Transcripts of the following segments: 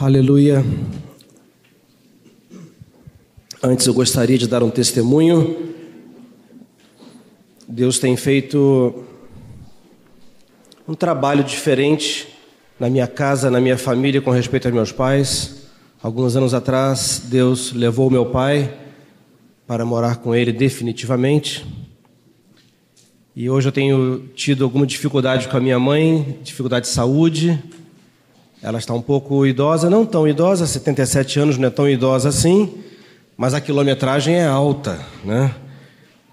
Aleluia. Antes eu gostaria de dar um testemunho. Deus tem feito um trabalho diferente na minha casa, na minha família, com respeito aos meus pais. Alguns anos atrás, Deus levou meu pai para morar com ele definitivamente. E hoje eu tenho tido alguma dificuldade com a minha mãe, dificuldade de saúde. Ela está um pouco idosa, não tão idosa, 77 anos, não é tão idosa assim, mas a quilometragem é alta, né?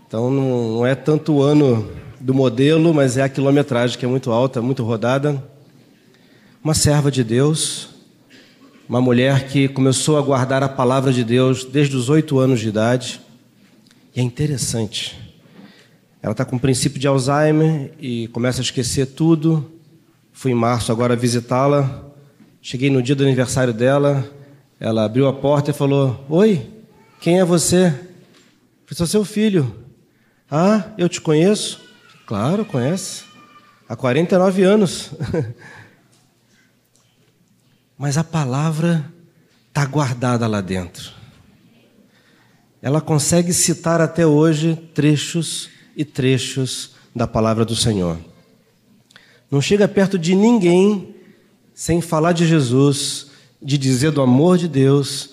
Então não, é tanto o ano do modelo, mas é a quilometragem que é muito alta, muito rodada. Uma serva de Deus, uma mulher que começou a guardar a palavra de Deus desde os oito anos de idade. E é interessante. Ela está com o princípio de Alzheimer e começa a esquecer tudo. Fui em março agora visitá-la. Cheguei no dia do aniversário dela, ela abriu a porta e falou: Oi, quem é você? Eu sou seu filho. Ah, eu te conheço? Claro, conhece. Há 49 anos. Mas a palavra está guardada lá dentro. Ela consegue citar até hoje trechos e trechos da palavra do Senhor. Não chega perto de ninguém sem falar de Jesus, de dizer do amor de Deus,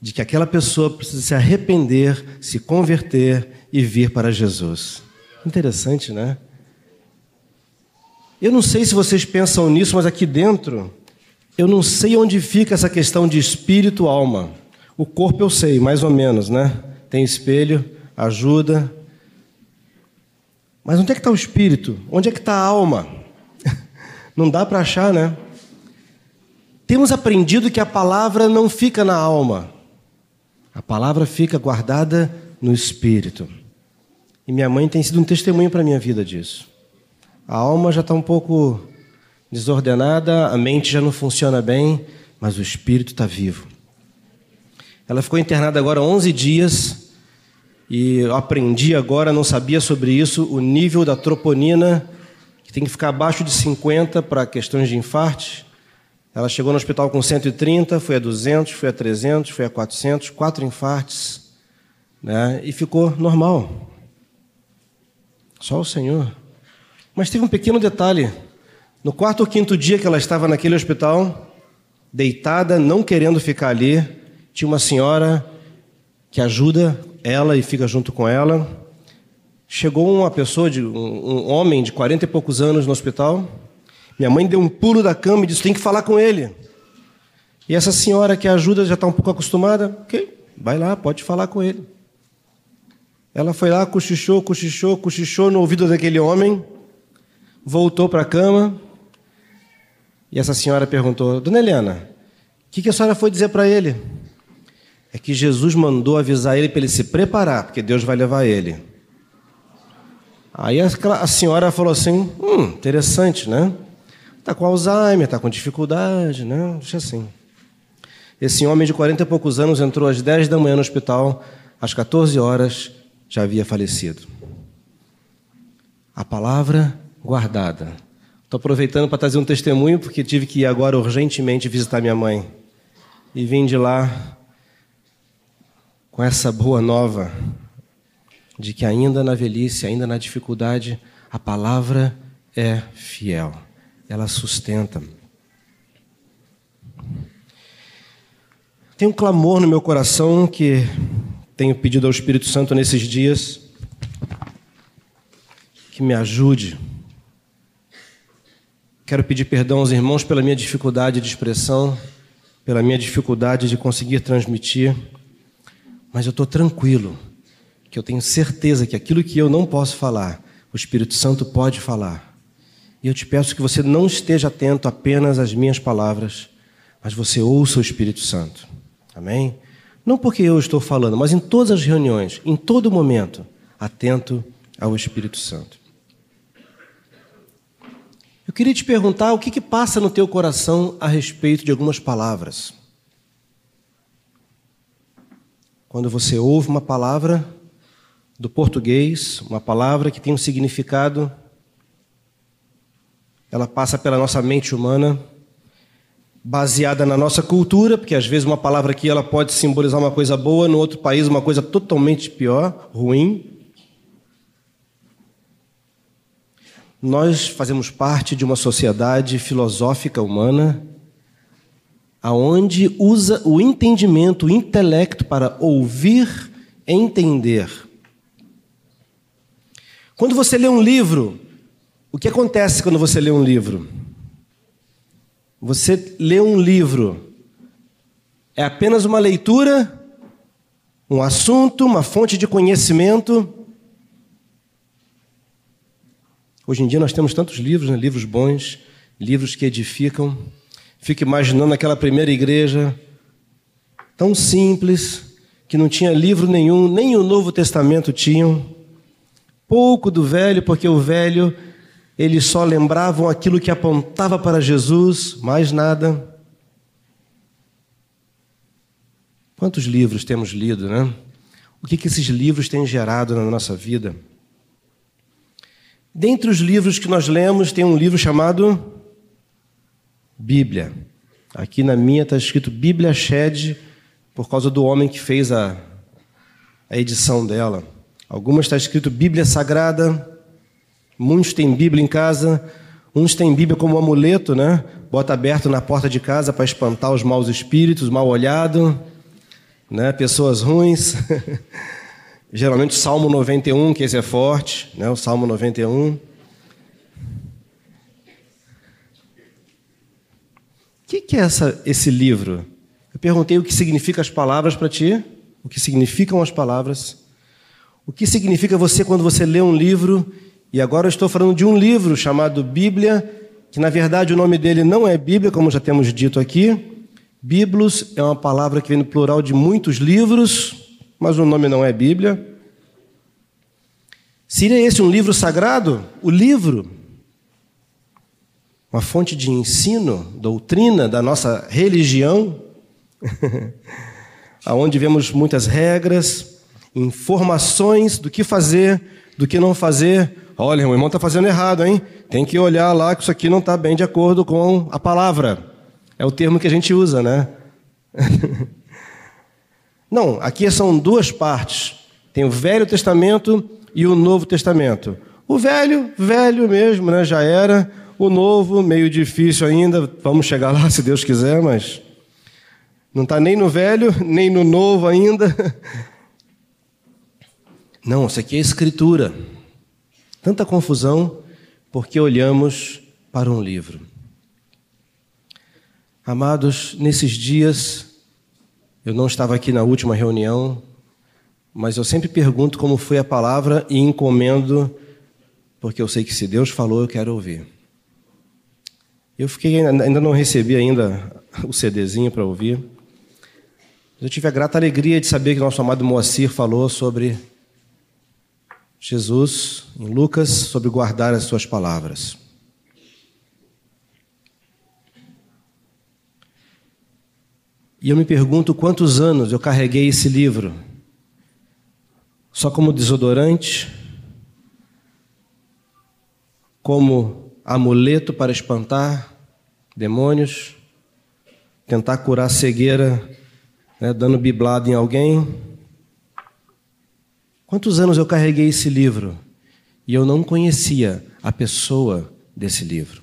de que aquela pessoa precisa se arrepender, se converter e vir para Jesus. Interessante, né? Eu não sei se vocês pensam nisso, mas aqui dentro, eu não sei onde fica essa questão de espírito, alma. O corpo eu sei, mais ou menos, né? Tem espelho, ajuda. Mas onde é que está o espírito? Onde é que está a alma? Não dá para achar, né? Temos aprendido que a palavra não fica na alma, a palavra fica guardada no espírito. E minha mãe tem sido um testemunho para a minha vida disso. A alma já está um pouco desordenada, a mente já não funciona bem, mas o espírito está vivo. Ela ficou internada agora 11 dias e eu aprendi agora, não sabia sobre isso, o nível da troponina, que tem que ficar abaixo de 50 para questões de infarte. Ela chegou no hospital com 130, foi a 200, foi a 300, foi a 400, quatro infartes, né? E ficou normal. Só o Senhor. Mas teve um pequeno detalhe. No quarto ou quinto dia que ela estava naquele hospital, deitada, não querendo ficar ali, tinha uma senhora que ajuda ela e fica junto com ela. Chegou uma pessoa, de, um, um homem de 40 e poucos anos no hospital, minha mãe deu um pulo da cama e disse: tem que falar com ele. E essa senhora que ajuda já está um pouco acostumada, ok, vai lá, pode falar com ele. Ela foi lá, cochichou, cochichou, cochichou no ouvido daquele homem, voltou para a cama. E essa senhora perguntou: Dona Helena, o que, que a senhora foi dizer para ele? É que Jesus mandou avisar ele para ele se preparar, porque Deus vai levar ele. Aí a senhora falou assim: hum, interessante, né? Está com Alzheimer, está com dificuldade, né? Deixa assim. Esse homem de 40 e poucos anos entrou às 10 da manhã no hospital, às 14 horas já havia falecido. A palavra guardada. Estou aproveitando para trazer um testemunho, porque tive que ir agora urgentemente visitar minha mãe. E vim de lá com essa boa nova de que ainda na velhice, ainda na dificuldade, a palavra é fiel ela sustenta. Tem um clamor no meu coração que tenho pedido ao Espírito Santo nesses dias que me ajude. Quero pedir perdão aos irmãos pela minha dificuldade de expressão, pela minha dificuldade de conseguir transmitir, mas eu estou tranquilo, que eu tenho certeza que aquilo que eu não posso falar, o Espírito Santo pode falar. E eu te peço que você não esteja atento apenas às minhas palavras, mas você ouça o Espírito Santo. Amém? Não porque eu estou falando, mas em todas as reuniões, em todo momento, atento ao Espírito Santo. Eu queria te perguntar o que, que passa no teu coração a respeito de algumas palavras. Quando você ouve uma palavra do português, uma palavra que tem um significado ela passa pela nossa mente humana baseada na nossa cultura, porque às vezes uma palavra aqui ela pode simbolizar uma coisa boa, no outro país uma coisa totalmente pior, ruim. Nós fazemos parte de uma sociedade filosófica humana aonde usa o entendimento, o intelecto para ouvir, entender. Quando você lê um livro, o que acontece quando você lê um livro? Você lê um livro, é apenas uma leitura, um assunto, uma fonte de conhecimento. Hoje em dia nós temos tantos livros, né? livros bons, livros que edificam. Fico imaginando aquela primeira igreja, tão simples, que não tinha livro nenhum, nem o Novo Testamento tinham. Pouco do velho, porque o velho eles só lembravam aquilo que apontava para Jesus, mais nada. Quantos livros temos lido, né? O que, que esses livros têm gerado na nossa vida? Dentre os livros que nós lemos, tem um livro chamado Bíblia. Aqui na minha está escrito Bíblia Shed, por causa do homem que fez a, a edição dela. Algumas está escrito Bíblia Sagrada, Muitos têm Bíblia em casa, uns têm Bíblia como amuleto, né? Bota aberto na porta de casa para espantar os maus espíritos, mal olhado, né? Pessoas ruins. Geralmente Salmo 91, que esse é forte, né? O Salmo 91. O que, que é essa, esse livro? Eu perguntei o que significa as palavras para ti, o que significam as palavras, o que significa você quando você lê um livro e agora eu estou falando de um livro chamado Bíblia, que na verdade o nome dele não é Bíblia, como já temos dito aqui. Biblos é uma palavra que vem no plural de muitos livros, mas o nome não é Bíblia. Seria esse um livro sagrado? O livro, uma fonte de ensino, doutrina da nossa religião, aonde vemos muitas regras, informações do que fazer, do que não fazer, Olha, o irmão está fazendo errado, hein? Tem que olhar lá que isso aqui não está bem de acordo com a palavra. É o termo que a gente usa, né? não, aqui são duas partes. Tem o Velho Testamento e o Novo Testamento. O velho, velho mesmo, né? Já era. O novo, meio difícil ainda. Vamos chegar lá se Deus quiser, mas não está nem no velho, nem no novo ainda. Não, isso aqui é escritura. Tanta confusão porque olhamos para um livro. Amados, nesses dias, eu não estava aqui na última reunião, mas eu sempre pergunto como foi a palavra e encomendo, porque eu sei que se Deus falou, eu quero ouvir. Eu fiquei, ainda não recebi ainda o CDzinho para ouvir. Eu tive a grata alegria de saber que nosso amado Moacir falou sobre Jesus, em Lucas, sobre guardar as suas palavras. E eu me pergunto quantos anos eu carreguei esse livro, só como desodorante, como amuleto para espantar demônios, tentar curar cegueira, né, dando biblado em alguém Quantos anos eu carreguei esse livro e eu não conhecia a pessoa desse livro?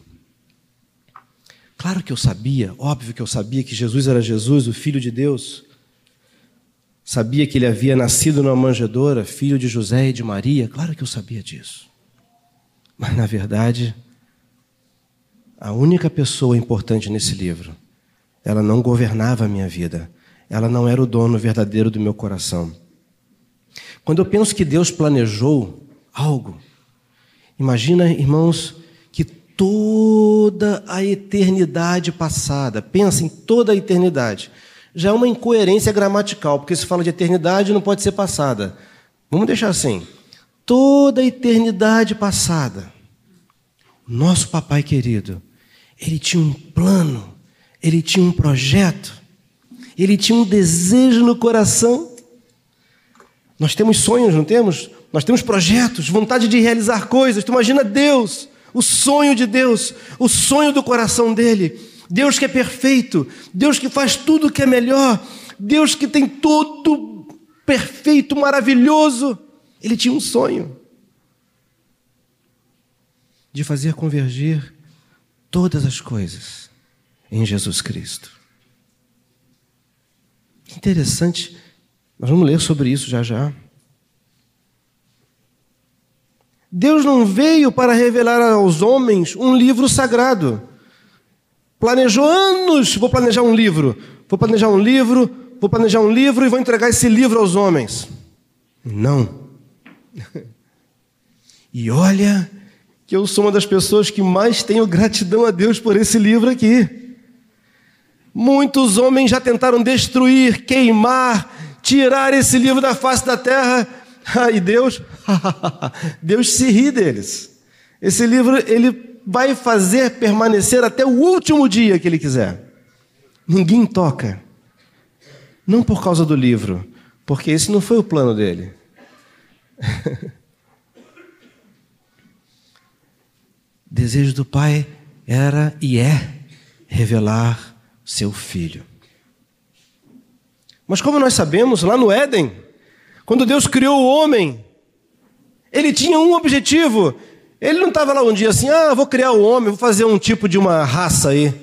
Claro que eu sabia, óbvio que eu sabia que Jesus era Jesus, o Filho de Deus. Sabia que ele havia nascido numa manjedoura, filho de José e de Maria, claro que eu sabia disso. Mas, na verdade, a única pessoa importante nesse livro, ela não governava a minha vida, ela não era o dono verdadeiro do meu coração. Quando eu penso que Deus planejou algo, imagina, irmãos, que toda a eternidade passada, pensa em toda a eternidade, já é uma incoerência gramatical, porque se fala de eternidade não pode ser passada. Vamos deixar assim. Toda a eternidade passada, nosso papai querido, ele tinha um plano, ele tinha um projeto, ele tinha um desejo no coração nós temos sonhos, não temos? Nós temos projetos, vontade de realizar coisas. Tu imagina Deus, o sonho de Deus, o sonho do coração dele. Deus que é perfeito, Deus que faz tudo que é melhor, Deus que tem tudo perfeito, maravilhoso. Ele tinha um sonho de fazer convergir todas as coisas em Jesus Cristo. Interessante, nós vamos ler sobre isso já já. Deus não veio para revelar aos homens um livro sagrado. Planejou anos, vou planejar um livro, vou planejar um livro, vou planejar um livro e vou entregar esse livro aos homens. Não. E olha que eu sou uma das pessoas que mais tenho gratidão a Deus por esse livro aqui. Muitos homens já tentaram destruir, queimar, tirar esse livro da face da terra. E Deus, Deus se ri deles. Esse livro ele vai fazer permanecer até o último dia que ele quiser. Ninguém toca. Não por causa do livro, porque esse não foi o plano dele. desejo do Pai era e é revelar seu Filho. Mas como nós sabemos, lá no Éden, quando Deus criou o homem, ele tinha um objetivo, ele não estava lá um dia assim, ah, vou criar o homem, vou fazer um tipo de uma raça aí.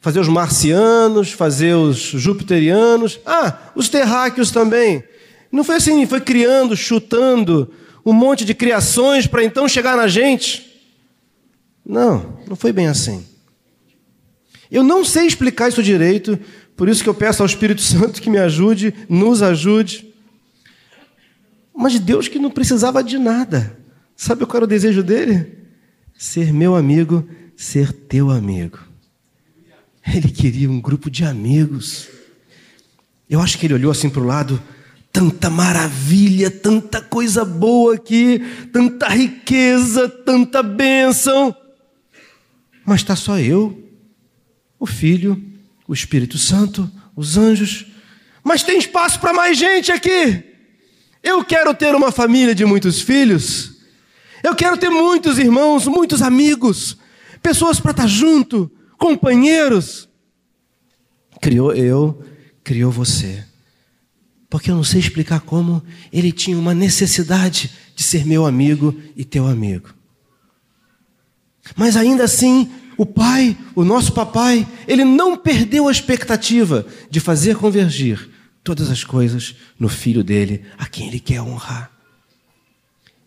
Fazer os marcianos, fazer os jupiterianos, ah, os terráqueos também. Não foi assim, foi criando, chutando um monte de criações para então chegar na gente. Não, não foi bem assim. Eu não sei explicar isso direito, por isso que eu peço ao Espírito Santo que me ajude, nos ajude. Mas Deus que não precisava de nada. Sabe qual era o desejo dele? Ser meu amigo, ser teu amigo. Ele queria um grupo de amigos. Eu acho que ele olhou assim para o lado, tanta maravilha, tanta coisa boa aqui, tanta riqueza, tanta bênção. Mas está só eu, o Filho, o Espírito Santo, os anjos. Mas tem espaço para mais gente aqui. Eu quero ter uma família de muitos filhos. Eu quero ter muitos irmãos, muitos amigos, pessoas para estar junto, companheiros. Criou eu, criou você. Porque eu não sei explicar como ele tinha uma necessidade de ser meu amigo e teu amigo. Mas ainda assim, o Pai, o nosso Papai, ele não perdeu a expectativa de fazer convergir todas as coisas no filho dele, a quem ele quer honrar.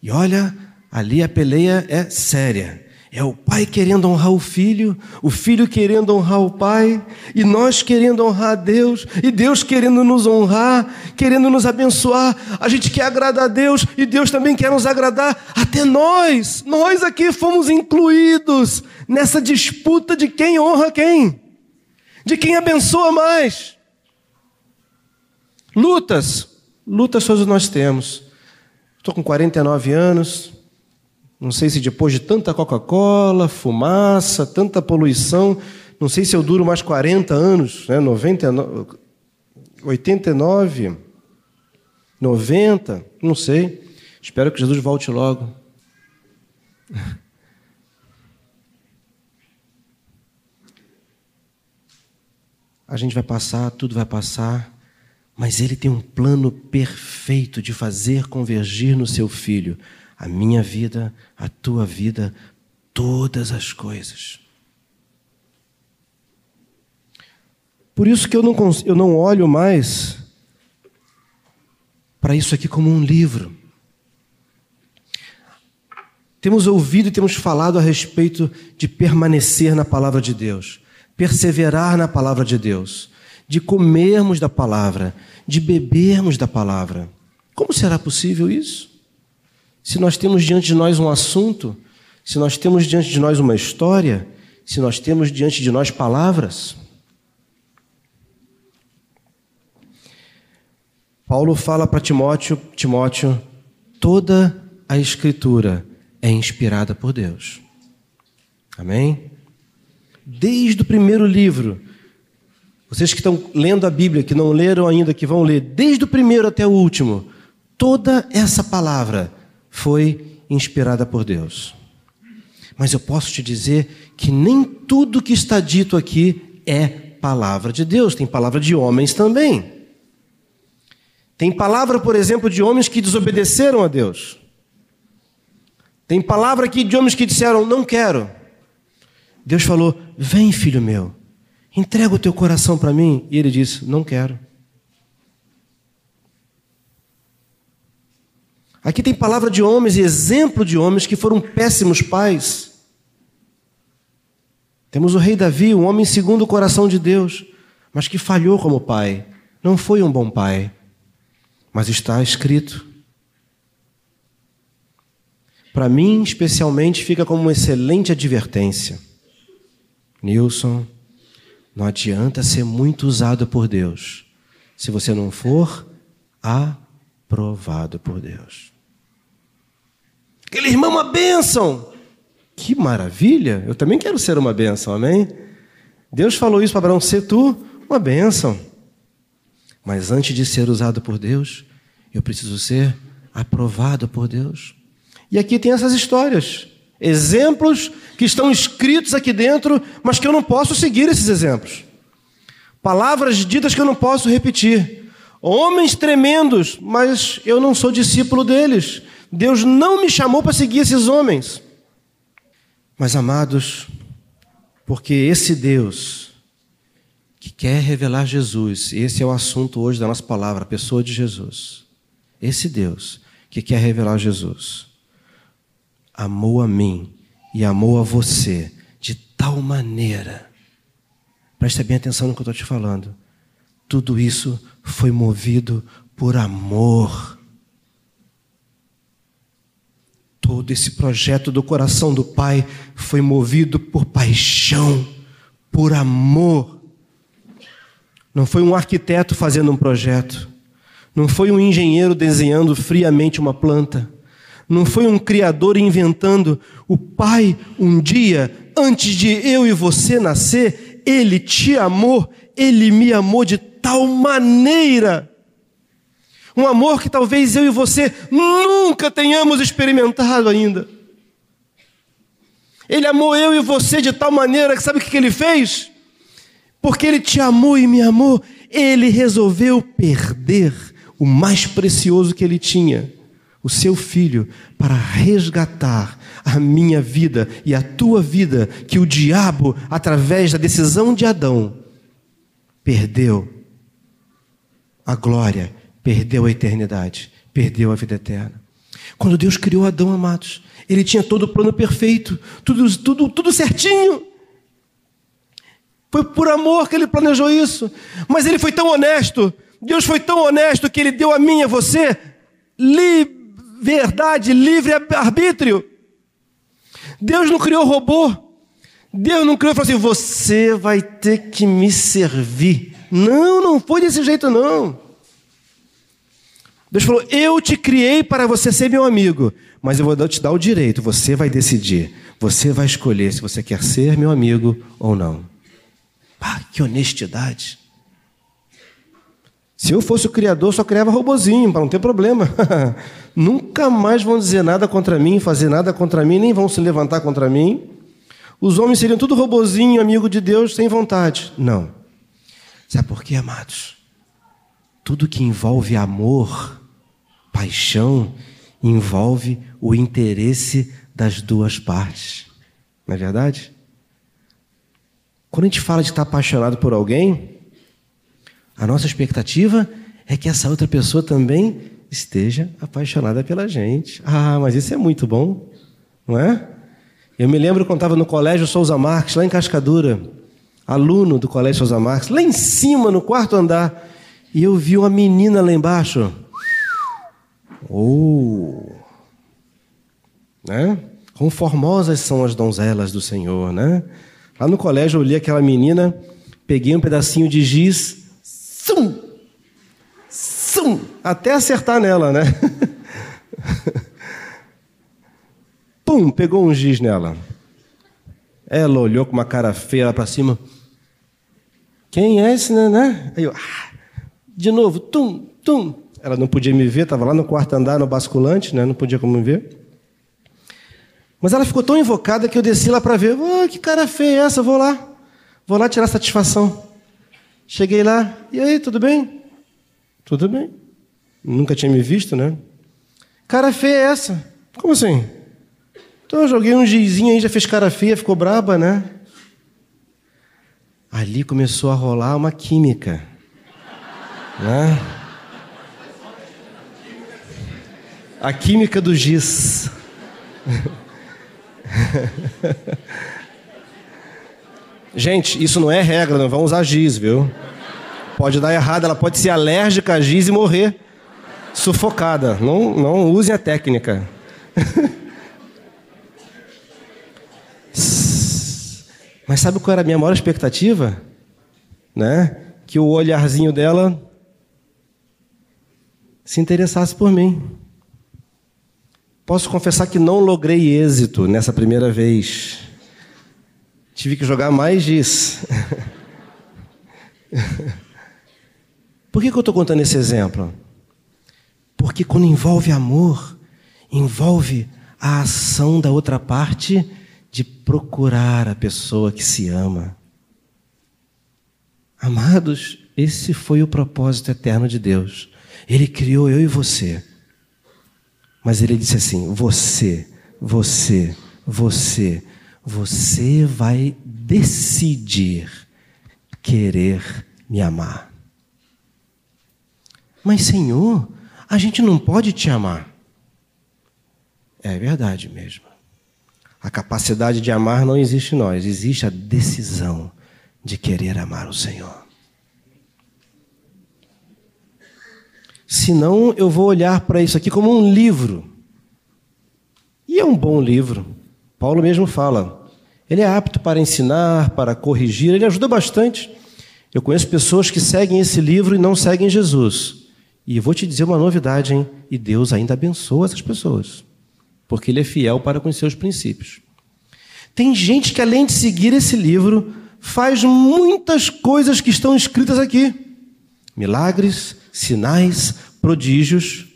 E olha Ali a peleia é séria. É o pai querendo honrar o filho, o filho querendo honrar o pai, e nós querendo honrar a Deus, e Deus querendo nos honrar, querendo nos abençoar. A gente quer agradar a Deus e Deus também quer nos agradar. Até nós, nós aqui fomos incluídos nessa disputa de quem honra quem, de quem abençoa mais. Lutas, lutas todos nós temos. Estou com 49 anos, não sei se depois de tanta Coca-Cola, fumaça, tanta poluição, não sei se eu duro mais 40 anos, né? 99, 89, 90, não sei. Espero que Jesus volte logo. A gente vai passar, tudo vai passar, mas Ele tem um plano perfeito de fazer convergir no seu filho a minha vida, a tua vida, todas as coisas. Por isso que eu não, eu não olho mais para isso aqui como um livro. Temos ouvido e temos falado a respeito de permanecer na palavra de Deus, perseverar na palavra de Deus, de comermos da palavra, de bebermos da palavra. Como será possível isso? Se nós temos diante de nós um assunto, se nós temos diante de nós uma história, se nós temos diante de nós palavras. Paulo fala para Timóteo, Timóteo, toda a escritura é inspirada por Deus. Amém? Desde o primeiro livro, vocês que estão lendo a Bíblia, que não leram ainda, que vão ler, desde o primeiro até o último, toda essa palavra foi inspirada por Deus. Mas eu posso te dizer que nem tudo que está dito aqui é palavra de Deus, tem palavra de homens também. Tem palavra, por exemplo, de homens que desobedeceram a Deus. Tem palavra aqui de homens que disseram: Não quero. Deus falou: Vem, filho meu, entrega o teu coração para mim. E ele disse: Não quero. Aqui tem palavra de homens e exemplo de homens que foram péssimos pais. Temos o rei Davi, um homem segundo o coração de Deus, mas que falhou como pai. Não foi um bom pai. Mas está escrito. Para mim, especialmente, fica como uma excelente advertência. Nilson, não adianta ser muito usado por Deus se você não for aprovado por Deus. Aquele irmão uma bênção. Que maravilha! Eu também quero ser uma bênção, amém? Deus falou isso para Abraão: ser tu uma bênção. Mas antes de ser usado por Deus, eu preciso ser aprovado por Deus. E aqui tem essas histórias, exemplos que estão escritos aqui dentro, mas que eu não posso seguir esses exemplos. Palavras ditas que eu não posso repetir. Homens tremendos, mas eu não sou discípulo deles. Deus não me chamou para seguir esses homens. Mas amados, porque esse Deus que quer revelar Jesus, esse é o assunto hoje da nossa palavra, a pessoa de Jesus. Esse Deus que quer revelar Jesus amou a mim e amou a você de tal maneira. Preste bem atenção no que eu estou te falando. Tudo isso foi movido por amor. Todo esse projeto do coração do Pai foi movido por paixão, por amor. Não foi um arquiteto fazendo um projeto. Não foi um engenheiro desenhando friamente uma planta. Não foi um criador inventando. O Pai, um dia, antes de eu e você nascer, Ele te amou, Ele me amou de tal maneira. Um amor que talvez eu e você nunca tenhamos experimentado ainda. Ele amou eu e você de tal maneira que sabe o que ele fez? Porque ele te amou e me amou, ele resolveu perder o mais precioso que ele tinha o seu filho para resgatar a minha vida e a tua vida que o diabo, através da decisão de Adão, perdeu a glória, perdeu a eternidade, perdeu a vida eterna. Quando Deus criou Adão, amados, ele tinha todo o plano perfeito, tudo, tudo, tudo certinho. Foi por amor que ele planejou isso. Mas ele foi tão honesto, Deus foi tão honesto que ele deu a mim e a você livre verdade, livre arbítrio. Deus não criou robô. Deus não criou e falou assim: você vai ter que me servir. Não, não foi desse jeito, não. Deus falou: eu te criei para você ser meu amigo, mas eu vou te dar o direito, você vai decidir. Você vai escolher se você quer ser meu amigo ou não. Que honestidade. Se eu fosse o criador, só criava robozinho, para não ter problema. Nunca mais vão dizer nada contra mim, fazer nada contra mim, nem vão se levantar contra mim. Os homens seriam tudo robozinho, amigo de Deus, sem vontade. Não. Sabe por quê, amados? Tudo que envolve amor, paixão, envolve o interesse das duas partes. Não é verdade? Quando a gente fala de estar apaixonado por alguém, a nossa expectativa é que essa outra pessoa também esteja apaixonada pela gente. Ah, mas isso é muito bom, não é? Eu me lembro quando estava no colégio Souza Marques, lá em Cascadura, aluno do colégio Souza Marques, lá em cima, no quarto andar, e eu vi uma menina lá embaixo. Oh! Né? Quão formosas são as donzelas do Senhor, né? Lá no colégio eu olhei aquela menina, peguei um pedacinho de giz Sum! Sum! Até acertar nela, né? Pum! Pegou um giz nela. Ela olhou com uma cara feia lá para cima. Quem é esse, né? né? Aí eu, ah, de novo, tum, tum. Ela não podia me ver, estava lá no quarto andar, no basculante, né? Não podia como me ver. Mas ela ficou tão invocada que eu desci lá para ver. Oh, que cara feia é essa? Vou lá. Vou lá tirar satisfação. Cheguei lá, e aí, tudo bem? Tudo bem. Nunca tinha me visto, né? Cara feia é essa. Como assim? Então eu joguei um gizinho aí, já fez cara feia, ficou braba, né? Ali começou a rolar uma química. Né? A química do giz. Gente, isso não é regra, não vamos usar giz, viu? Pode dar errado, ela pode ser alérgica a giz e morrer sufocada. Não, não use a técnica. Mas sabe qual era a minha maior expectativa? Né? Que o olharzinho dela se interessasse por mim. Posso confessar que não logrei êxito nessa primeira vez. Tive que jogar mais disso. Por que, que eu estou contando esse exemplo? Porque quando envolve amor, envolve a ação da outra parte de procurar a pessoa que se ama. Amados, esse foi o propósito eterno de Deus. Ele criou eu e você mas ele disse assim: Você, você, você, você vai decidir querer me amar. Mas, Senhor, a gente não pode te amar. É verdade mesmo. A capacidade de amar não existe em nós, existe a decisão de querer amar o Senhor. Senão eu vou olhar para isso aqui como um livro. E é um bom livro. Paulo mesmo fala. Ele é apto para ensinar, para corrigir, ele ajuda bastante. Eu conheço pessoas que seguem esse livro e não seguem Jesus. E vou te dizer uma novidade, hein? E Deus ainda abençoa essas pessoas, porque Ele é fiel para com os seus princípios. Tem gente que, além de seguir esse livro, faz muitas coisas que estão escritas aqui: milagres, sinais, prodígios.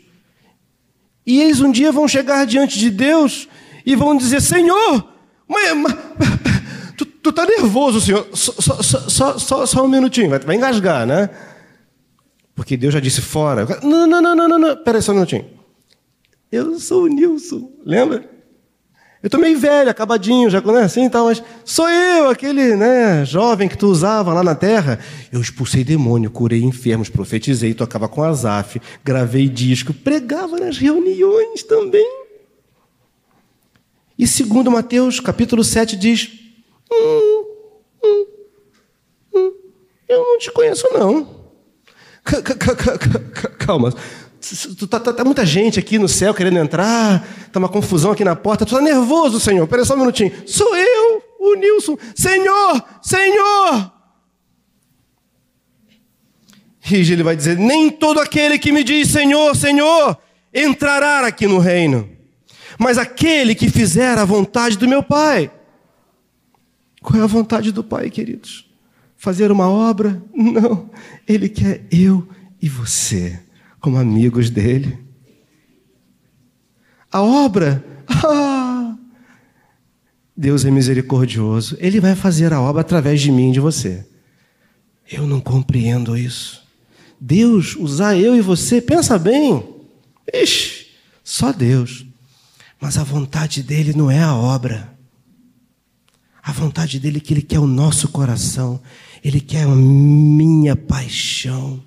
E eles um dia vão chegar diante de Deus e vão dizer: Senhor, mas, mas tu, tu tá nervoso, Senhor. Só, só, só, só, um minutinho, vai, vai engasgar, né? Porque Deus já disse fora. Não, não, não, não, não, não. Pera aí só um minutinho. Eu sou o Nilson, lembra? Eu tô meio velho, acabadinho, já né, assim tal, mas sou eu, aquele né, jovem que tu usava lá na terra. Eu expulsei demônio, curei enfermos, profetizei, tocava com Azaf, gravei disco, pregava nas reuniões também. E segundo Mateus, capítulo 7, diz: hum, hum, hum, Eu não te conheço, não. Calma, Tá, tá, tá, muita gente aqui no céu querendo entrar, tá uma confusão aqui na porta. Tu tá nervoso, Senhor. Espera só um minutinho. Sou eu, o Nilson. Senhor, Senhor. E ele vai dizer: Nem todo aquele que me diz Senhor, Senhor, entrará aqui no reino, mas aquele que fizer a vontade do meu Pai. Qual é a vontade do Pai, queridos? Fazer uma obra? Não. Ele quer eu e você como amigos dele. A obra, ah, Deus é misericordioso, Ele vai fazer a obra através de mim e de você. Eu não compreendo isso. Deus usar eu e você, pensa bem. Ixi, só Deus. Mas a vontade dele não é a obra. A vontade dele é que ele quer o nosso coração, ele quer a minha paixão.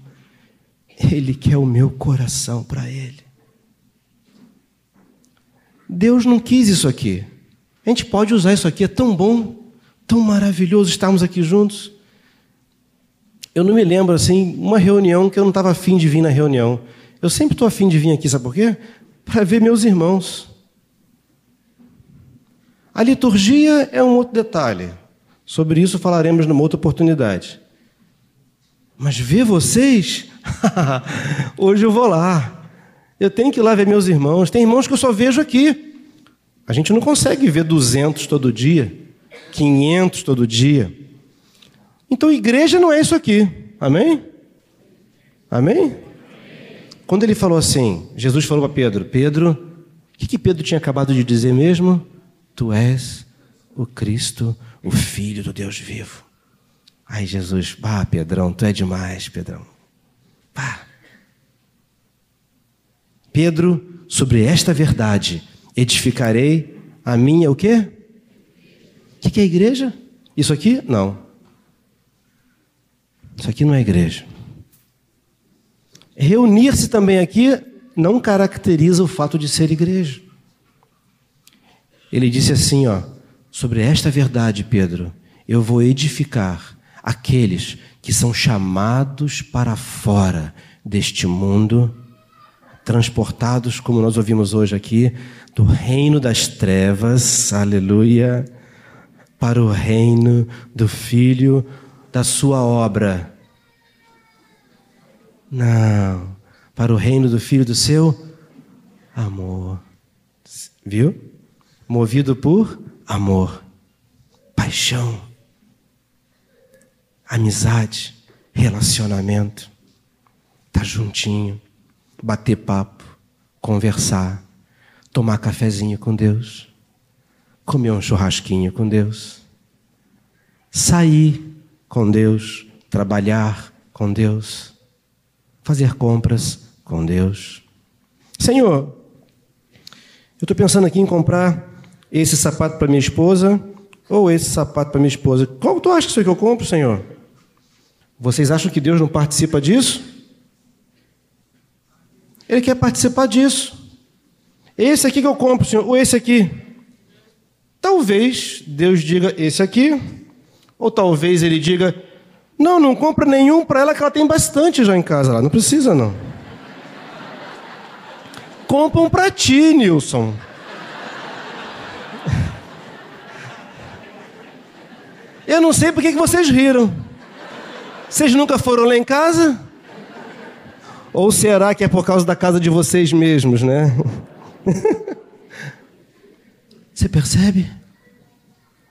Ele quer o meu coração para Ele. Deus não quis isso aqui. A gente pode usar isso aqui, é tão bom, tão maravilhoso estarmos aqui juntos. Eu não me lembro, assim, uma reunião que eu não estava afim de vir na reunião. Eu sempre estou afim de vir aqui, sabe por quê? Para ver meus irmãos. A liturgia é um outro detalhe. Sobre isso falaremos numa outra oportunidade. Mas ver vocês, hoje eu vou lá. Eu tenho que ir lá ver meus irmãos. Tem irmãos que eu só vejo aqui. A gente não consegue ver 200 todo dia, 500 todo dia. Então, igreja não é isso aqui. Amém? Amém? Quando ele falou assim, Jesus falou para Pedro: Pedro, o que, que Pedro tinha acabado de dizer mesmo? Tu és o Cristo, o Filho do Deus vivo. Ai, Jesus, pá, Pedrão, tu é demais, Pedrão. Pá. Pedro, sobre esta verdade, edificarei a minha o quê? O que é igreja? Isso aqui? Não. Isso aqui não é igreja. Reunir-se também aqui não caracteriza o fato de ser igreja. Ele disse assim, ó, sobre esta verdade, Pedro, eu vou edificar aqueles que são chamados para fora deste mundo, transportados, como nós ouvimos hoje aqui, do reino das trevas, aleluia, para o reino do Filho da sua obra. Não, para o reino do Filho do seu amor. Viu? Movido por amor, paixão, amizade, relacionamento. Tá juntinho, bater papo, conversar, tomar cafezinho com Deus, comer um churrasquinho com Deus, sair com Deus, trabalhar com Deus, fazer compras com Deus. Senhor, eu estou pensando aqui em comprar esse sapato para minha esposa ou esse sapato para minha esposa. Qual tu acha que isso que eu compro, Senhor? Vocês acham que Deus não participa disso? Ele quer participar disso. Esse aqui que eu compro, Senhor, ou esse aqui. Talvez Deus diga esse aqui, ou talvez ele diga: Não, não compra nenhum para ela, que ela tem bastante já em casa lá. Não precisa, não. Compra um para ti, Nilson. Eu não sei por que vocês riram. Vocês nunca foram lá em casa? Ou será que é por causa da casa de vocês mesmos, né? Você percebe?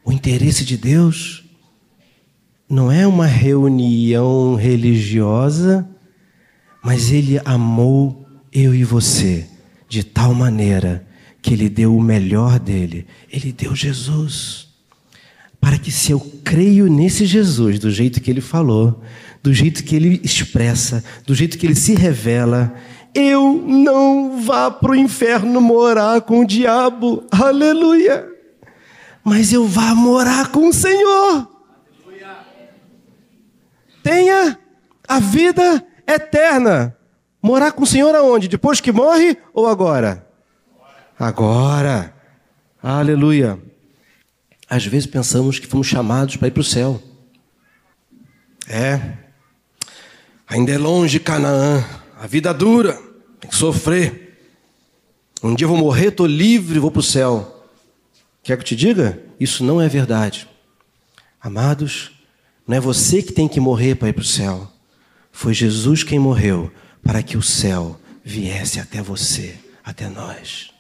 O interesse de Deus não é uma reunião religiosa, mas Ele amou eu e você de tal maneira que Ele deu o melhor dele. Ele deu Jesus. Para que se eu creio nesse Jesus, do jeito que Ele falou, do jeito que Ele expressa, do jeito que Ele se revela, eu não vá para o inferno morar com o diabo. Aleluia! Mas eu vá morar com o Senhor tenha a vida eterna. Morar com o Senhor aonde? Depois que morre ou agora? Agora. Aleluia. Às vezes pensamos que fomos chamados para ir para o céu. É. Ainda é longe Canaã. A vida dura. Tem que sofrer. Um dia vou morrer, estou livre, vou para o céu. Quer que eu te diga? Isso não é verdade. Amados, não é você que tem que morrer para ir para o céu. Foi Jesus quem morreu para que o céu viesse até você, até nós.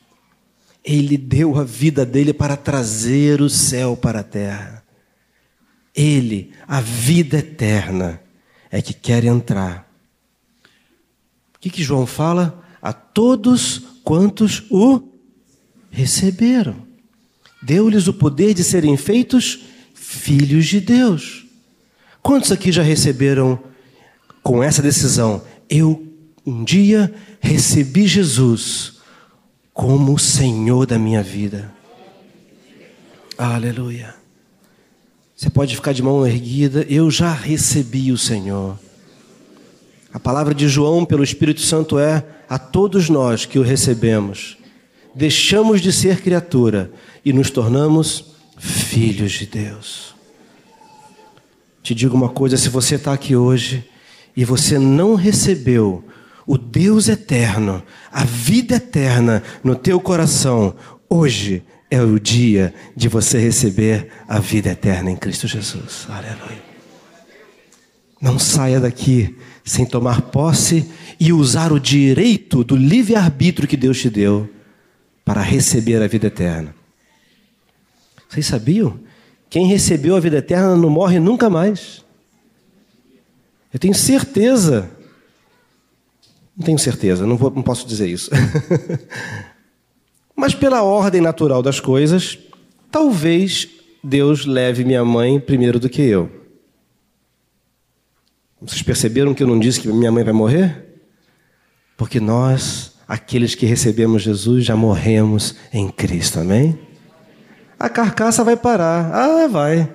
Ele deu a vida dele para trazer o céu para a terra. Ele, a vida eterna, é que quer entrar. O que, que João fala? A todos quantos o receberam. Deu-lhes o poder de serem feitos filhos de Deus. Quantos aqui já receberam com essa decisão? Eu um dia recebi Jesus como o Senhor da minha vida. Aleluia. Você pode ficar de mão erguida, eu já recebi o Senhor. A palavra de João pelo Espírito Santo é: a todos nós que o recebemos, deixamos de ser criatura e nos tornamos filhos de Deus. Te digo uma coisa: se você está aqui hoje e você não recebeu o Deus eterno, a vida eterna no teu coração, hoje é o dia de você receber a vida eterna em Cristo Jesus. Aleluia. Não saia daqui sem tomar posse e usar o direito do livre-arbítrio que Deus te deu para receber a vida eterna. Vocês sabiam quem recebeu a vida eterna não morre nunca mais. Eu tenho certeza. Não tenho certeza, não, vou, não posso dizer isso. Mas pela ordem natural das coisas, talvez Deus leve minha mãe primeiro do que eu. Vocês perceberam que eu não disse que minha mãe vai morrer? Porque nós, aqueles que recebemos Jesus, já morremos em Cristo, amém? A carcaça vai parar. Ah, vai.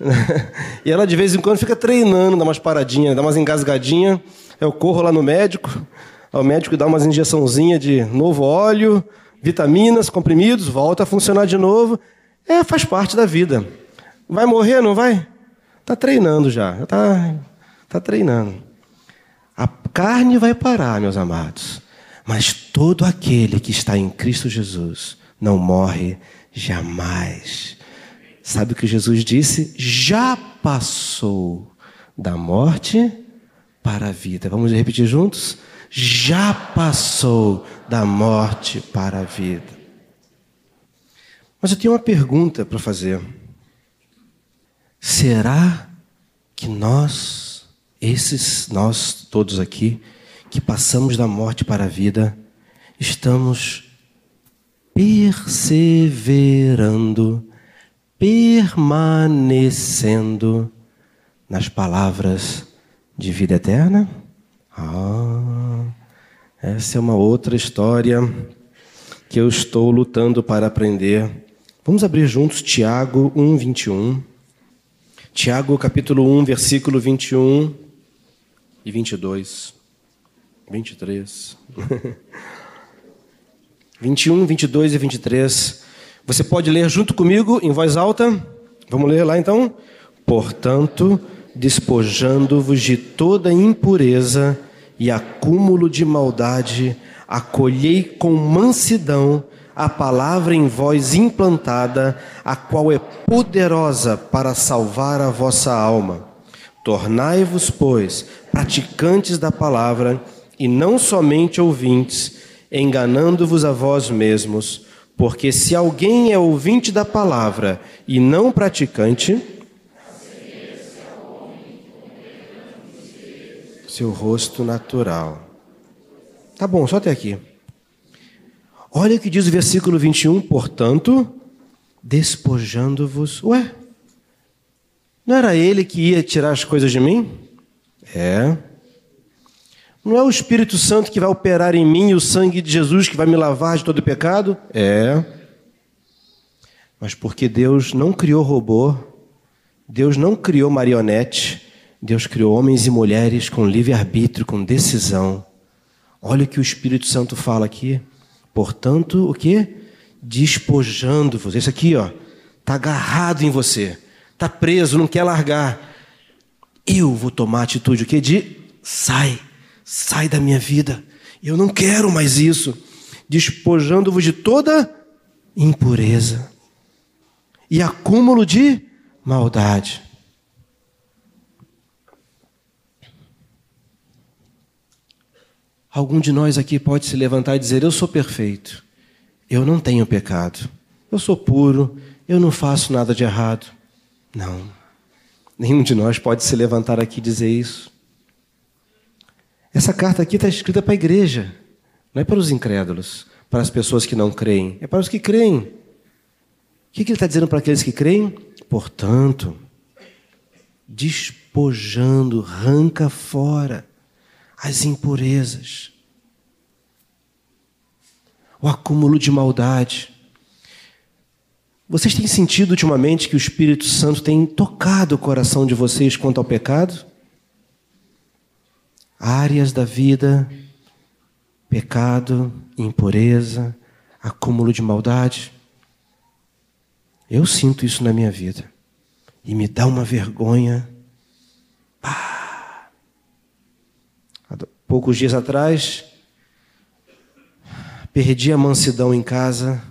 e ela de vez em quando fica treinando, dá umas paradinhas, dá umas engasgadinhas. Eu corro lá no médico, o médico dá umas injeçãozinhas de novo óleo, vitaminas, comprimidos, volta a funcionar de novo. É, faz parte da vida. Vai morrer, não vai? Está treinando já, está tá treinando. A carne vai parar, meus amados, mas todo aquele que está em Cristo Jesus não morre jamais. Sabe o que Jesus disse? Já passou da morte para a vida. Vamos repetir juntos? Já passou da morte para a vida. Mas eu tenho uma pergunta para fazer. Será que nós, esses nós todos aqui, que passamos da morte para a vida, estamos perseverando, permanecendo nas palavras de vida eterna? Ah, essa é uma outra história que eu estou lutando para aprender. Vamos abrir juntos Tiago 1, 21. Tiago capítulo 1, versículo 21 e 22. 23. 21, 22 e 23. Você pode ler junto comigo em voz alta? Vamos ler lá então? Portanto, despojando-vos de toda impureza e acúmulo de maldade, acolhei com mansidão a palavra em vós implantada, a qual é poderosa para salvar a vossa alma. Tornai-vos, pois, praticantes da palavra e não somente ouvintes, enganando-vos a vós mesmos, porque se alguém é ouvinte da palavra e não praticante, seu rosto natural. Tá bom, só até aqui. Olha o que diz o versículo 21, portanto, despojando-vos. Ué, não era ele que ia tirar as coisas de mim? É. Não é o Espírito Santo que vai operar em mim o sangue de Jesus que vai me lavar de todo pecado? É. Mas porque Deus não criou robô, Deus não criou marionete, Deus criou homens e mulheres com livre-arbítrio, com decisão. Olha o que o Espírito Santo fala aqui. Portanto, o que? Despojando-vos. Esse aqui, ó, tá agarrado em você, tá preso, não quer largar. Eu vou tomar atitude o que? De sai Sai da minha vida. Eu não quero mais isso. Despojando-vos de toda impureza e acúmulo de maldade. Algum de nós aqui pode se levantar e dizer: Eu sou perfeito, eu não tenho pecado, eu sou puro, eu não faço nada de errado. Não, nenhum de nós pode se levantar aqui e dizer isso. Essa carta aqui está escrita para a igreja, não é para os incrédulos, para as pessoas que não creem, é para os que creem. O que, que ele está dizendo para aqueles que creem? Portanto, despojando, arranca fora as impurezas, o acúmulo de maldade. Vocês têm sentido ultimamente que o Espírito Santo tem tocado o coração de vocês quanto ao pecado? áreas da vida, pecado, impureza, acúmulo de maldade. Eu sinto isso na minha vida. E me dá uma vergonha. Pá. Há poucos dias atrás, perdi a mansidão em casa,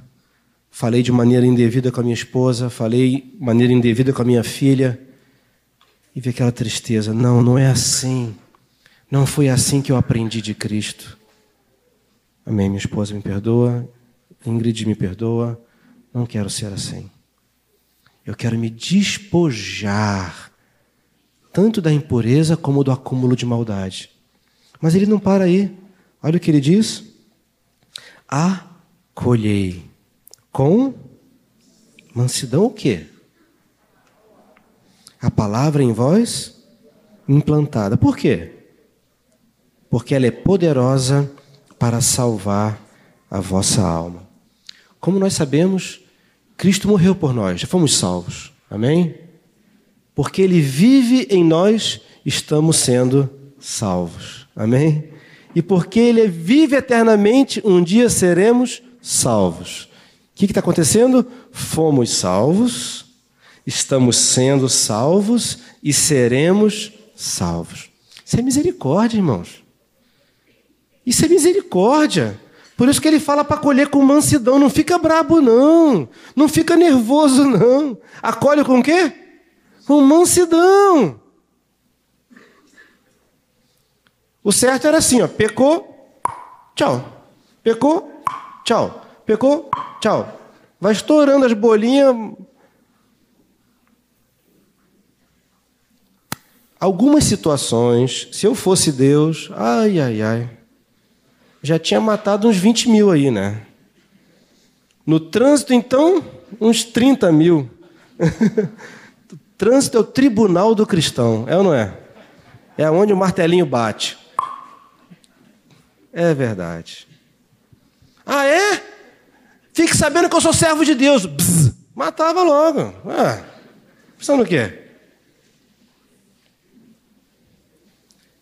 falei de maneira indevida com a minha esposa, falei de maneira indevida com a minha filha, e vi aquela tristeza. Não, não é assim. Não foi assim que eu aprendi de Cristo. Amém. Minha esposa me perdoa, Ingrid me perdoa. Não quero ser assim. Eu quero me despojar tanto da impureza como do acúmulo de maldade. Mas ele não para aí. Olha o que ele diz: acolhei com mansidão o quê? A palavra em vós implantada. Por quê? Porque ela é poderosa para salvar a vossa alma. Como nós sabemos, Cristo morreu por nós, já fomos salvos. Amém? Porque Ele vive em nós, estamos sendo salvos. Amém? E porque Ele vive eternamente, um dia seremos salvos. O que está acontecendo? Fomos salvos, estamos sendo salvos e seremos salvos. Isso é misericórdia, irmãos. Isso é misericórdia. Por isso que ele fala para acolher com mansidão. Não fica brabo, não. Não fica nervoso, não. Acolhe com o quê? Com mansidão. O certo era assim, ó. Pecou, tchau. Pecou, tchau. Pecou, tchau. Vai estourando as bolinhas. Algumas situações, se eu fosse Deus, ai, ai, ai, já tinha matado uns 20 mil aí, né? No trânsito, então, uns 30 mil. trânsito é o tribunal do cristão, é ou não é? É onde o martelinho bate. É verdade. Ah, é? Fique sabendo que eu sou servo de Deus. Bzz, matava logo. Ah, pensando o quê?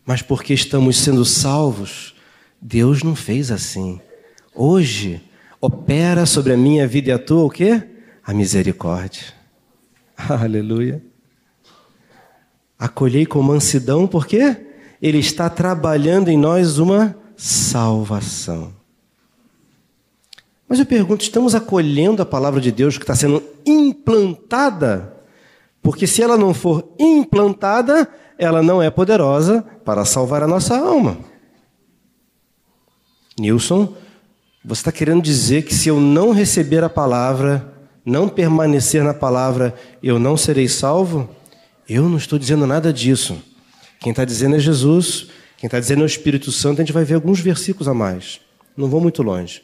Mas porque estamos sendo salvos, Deus não fez assim. Hoje opera sobre a minha vida e a tua o quê? A misericórdia. Aleluia. Acolhei com mansidão porque ele está trabalhando em nós uma salvação. Mas eu pergunto: estamos acolhendo a palavra de Deus que está sendo implantada? Porque se ela não for implantada, ela não é poderosa para salvar a nossa alma. Nilson, você está querendo dizer que se eu não receber a palavra, não permanecer na palavra, eu não serei salvo? Eu não estou dizendo nada disso. Quem está dizendo é Jesus, quem está dizendo é o Espírito Santo. A gente vai ver alguns versículos a mais. Não vou muito longe.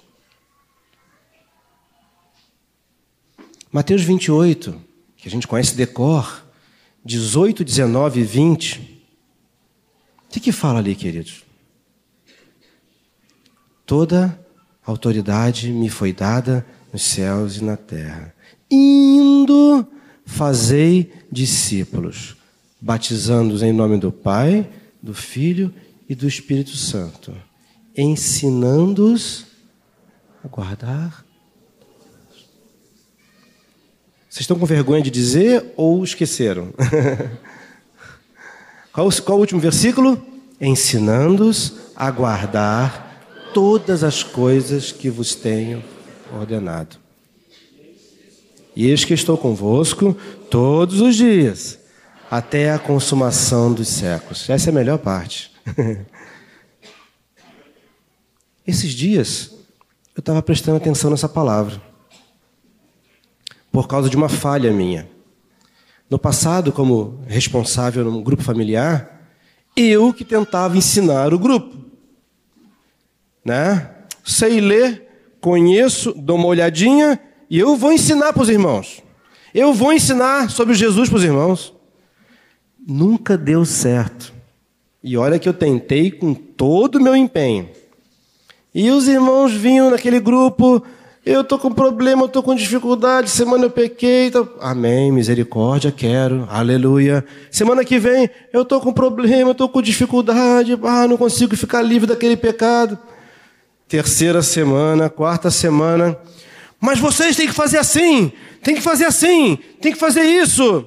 Mateus 28, que a gente conhece decor, 18, 19 e 20. O que, que fala ali, queridos? Toda autoridade me foi dada nos céus e na terra. Indo, fazei discípulos, batizando-os em nome do Pai, do Filho e do Espírito Santo, ensinando-os a guardar Vocês estão com vergonha de dizer ou esqueceram? qual, qual o último versículo? Ensinando-os a guardar todas as coisas que vos tenho ordenado. E eis que estou convosco todos os dias, até a consumação dos séculos. Essa é a melhor parte. Esses dias, eu estava prestando atenção nessa palavra por causa de uma falha minha. No passado, como responsável num grupo familiar, eu que tentava ensinar o grupo. Né? Sei ler, conheço, dou uma olhadinha e eu vou ensinar para os irmãos. Eu vou ensinar sobre Jesus para os irmãos. Nunca deu certo. E olha que eu tentei com todo o meu empenho. E os irmãos vinham naquele grupo, eu estou com problema, eu estou com dificuldade. Semana eu pequei. Tô... Amém, misericórdia, quero. Aleluia. Semana que vem, eu estou com problema, eu estou com dificuldade. Ah, não consigo ficar livre daquele pecado. Terceira semana, quarta semana. Mas vocês têm que fazer assim, tem que fazer assim, tem que fazer isso.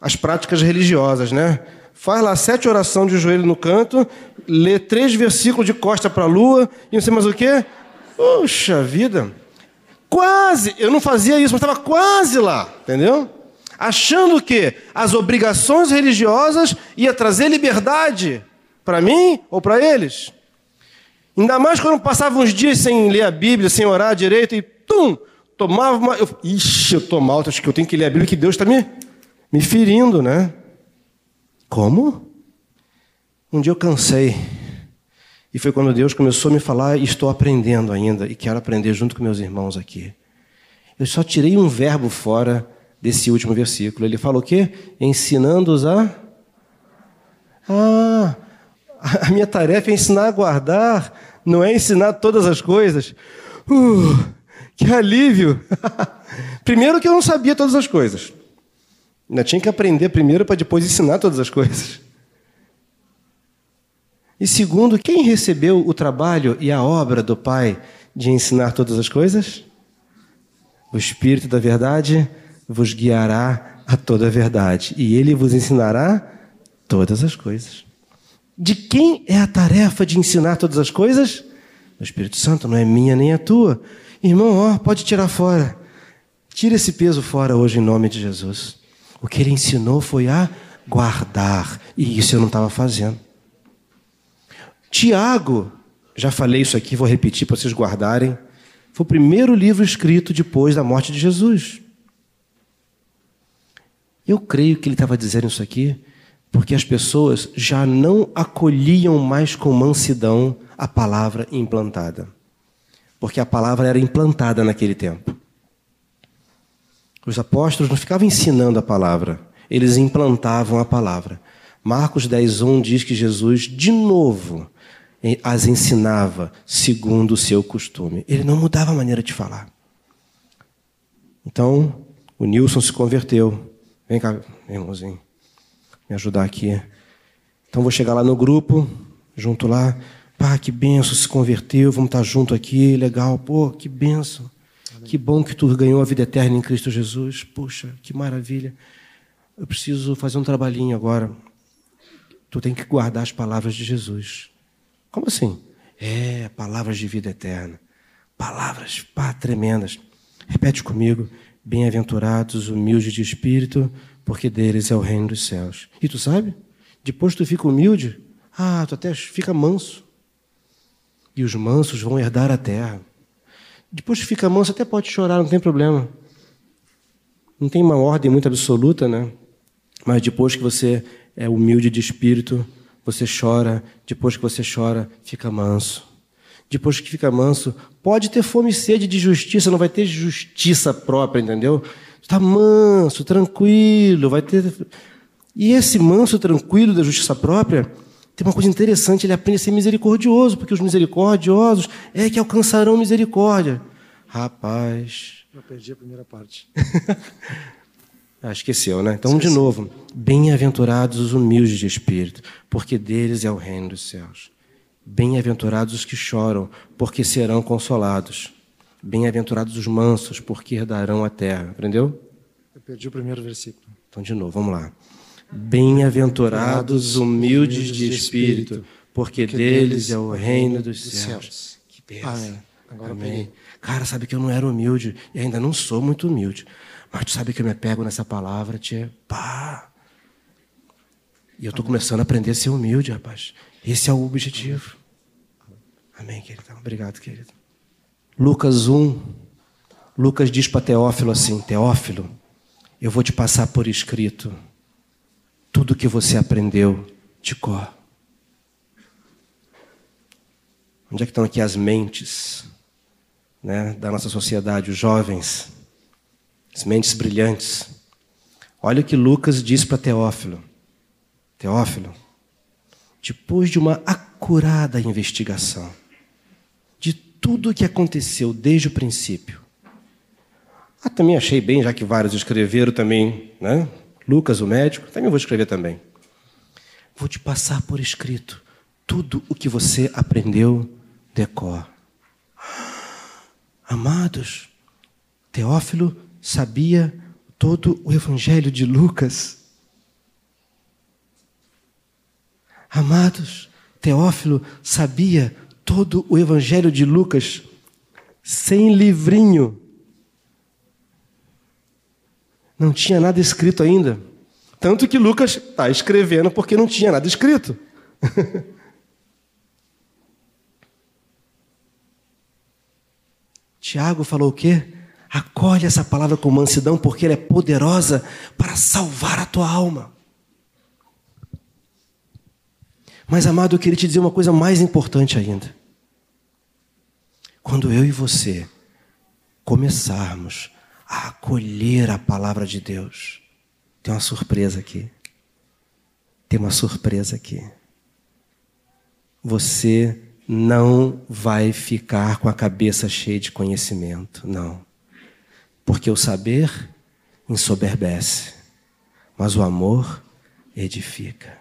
As práticas religiosas, né? Faz lá sete orações de joelho no canto, lê três versículos de costa para a lua e não sei mais o quê. Puxa vida! Quase, eu não fazia isso, mas estava quase lá, entendeu? Achando que as obrigações religiosas ia trazer liberdade para mim ou para eles. Ainda mais quando passava uns dias sem ler a Bíblia, sem orar direito e tum, tomava uma. Eu, Ixi, eu tô mal, acho que eu tenho que ler a Bíblia, que Deus está me, me ferindo, né? Como? Um dia eu cansei e foi quando Deus começou a me falar, e estou aprendendo ainda, e quero aprender junto com meus irmãos aqui. Eu só tirei um verbo fora desse último versículo. Ele falou o quê? Ensinando-os a. Ah, a minha tarefa é ensinar a guardar, não é ensinar todas as coisas. Uh, que alívio! primeiro que eu não sabia todas as coisas. Ainda tinha que aprender primeiro para depois ensinar todas as coisas. E segundo, quem recebeu o trabalho e a obra do Pai de ensinar todas as coisas? O Espírito da Verdade vos guiará a toda a verdade, e ele vos ensinará todas as coisas. De quem é a tarefa de ensinar todas as coisas? O Espírito Santo, não é minha nem a tua. Irmão, ó, pode tirar fora. Tira esse peso fora hoje em nome de Jesus. O que ele ensinou foi a guardar, e isso eu não estava fazendo. Tiago, já falei isso aqui, vou repetir para vocês guardarem. Foi o primeiro livro escrito depois da morte de Jesus. Eu creio que ele estava dizendo isso aqui porque as pessoas já não acolhiam mais com mansidão a palavra implantada. Porque a palavra era implantada naquele tempo. Os apóstolos não ficavam ensinando a palavra, eles implantavam a palavra. Marcos 10:1 diz que Jesus de novo as ensinava segundo o seu costume. Ele não mudava a maneira de falar. Então, o Nilson se converteu. Vem cá, irmãozinho, me ajudar aqui. Então, vou chegar lá no grupo, junto lá. Pá, que benção, se converteu, vamos estar junto aqui, legal. Pô, que benção. Que bom que tu ganhou a vida eterna em Cristo Jesus. Puxa, que maravilha. Eu preciso fazer um trabalhinho agora. Tu tem que guardar as palavras de Jesus. Como assim? É, palavras de vida eterna. Palavras pá, tremendas. Repete comigo. Bem-aventurados, humildes de espírito, porque deles é o reino dos céus. E tu sabe? Depois tu fica humilde, ah, tu até fica manso. E os mansos vão herdar a terra. Depois que fica manso, até pode chorar, não tem problema. Não tem uma ordem muito absoluta, né? Mas depois que você é humilde de espírito, você chora, depois que você chora, fica manso. Depois que fica manso, pode ter fome e sede de justiça, não vai ter justiça própria, entendeu? Está manso, tranquilo, vai ter. E esse manso, tranquilo da justiça própria, tem uma coisa interessante, ele aprende a ser misericordioso, porque os misericordiosos é que alcançarão misericórdia. Rapaz. Eu perdi a primeira parte. Ah, esqueceu, né? Então, de novo. Bem-aventurados os humildes de espírito, porque deles é o reino dos céus. Bem-aventurados os que choram, porque serão consolados. Bem-aventurados os mansos, porque herdarão a terra. Aprendeu? Eu perdi o primeiro versículo. Então, de novo, vamos lá. Bem-aventurados humildes de espírito, porque deles é o reino dos céus. Que beleza. Amém. Agora Amém. Cara, sabe que eu não era humilde e ainda não sou muito humilde. Mas tu sabe que eu me pego nessa palavra, tia. Pá. E eu estou começando a aprender a ser humilde, rapaz. Esse é o objetivo. Amém, querido. Obrigado, querido. Lucas 1. Lucas diz para Teófilo assim: Teófilo, eu vou te passar por escrito tudo que você aprendeu de cor. Onde é que estão aqui as mentes né, da nossa sociedade, os jovens? as mentes brilhantes. Olha o que Lucas diz para Teófilo. Teófilo, depois de uma acurada investigação de tudo o que aconteceu desde o princípio. Ah, também achei bem, já que vários escreveram também, né? Lucas, o médico, também vou escrever também. Vou te passar por escrito tudo o que você aprendeu decor. Amados, Teófilo sabia todo o Evangelho de Lucas. Amados, Teófilo sabia todo o Evangelho de Lucas sem livrinho. Não tinha nada escrito ainda. Tanto que Lucas está escrevendo porque não tinha nada escrito. Tiago falou o quê? Acolhe essa palavra com mansidão, porque ela é poderosa para salvar a tua alma. Mas, amado, eu queria te dizer uma coisa mais importante ainda. Quando eu e você começarmos a acolher a palavra de Deus, tem uma surpresa aqui. tem uma surpresa aqui. Você não vai ficar com a cabeça cheia de conhecimento, não. Porque o saber ensoberbece, mas o amor edifica.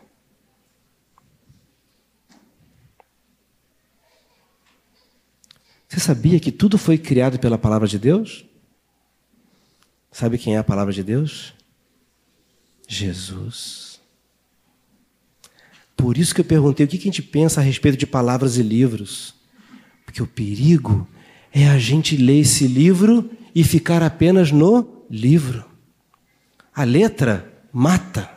Você sabia que tudo foi criado pela palavra de Deus? Sabe quem é a palavra de Deus? Jesus. Por isso que eu perguntei o que a gente pensa a respeito de palavras e livros. Porque o perigo é a gente ler esse livro e ficar apenas no livro. A letra mata.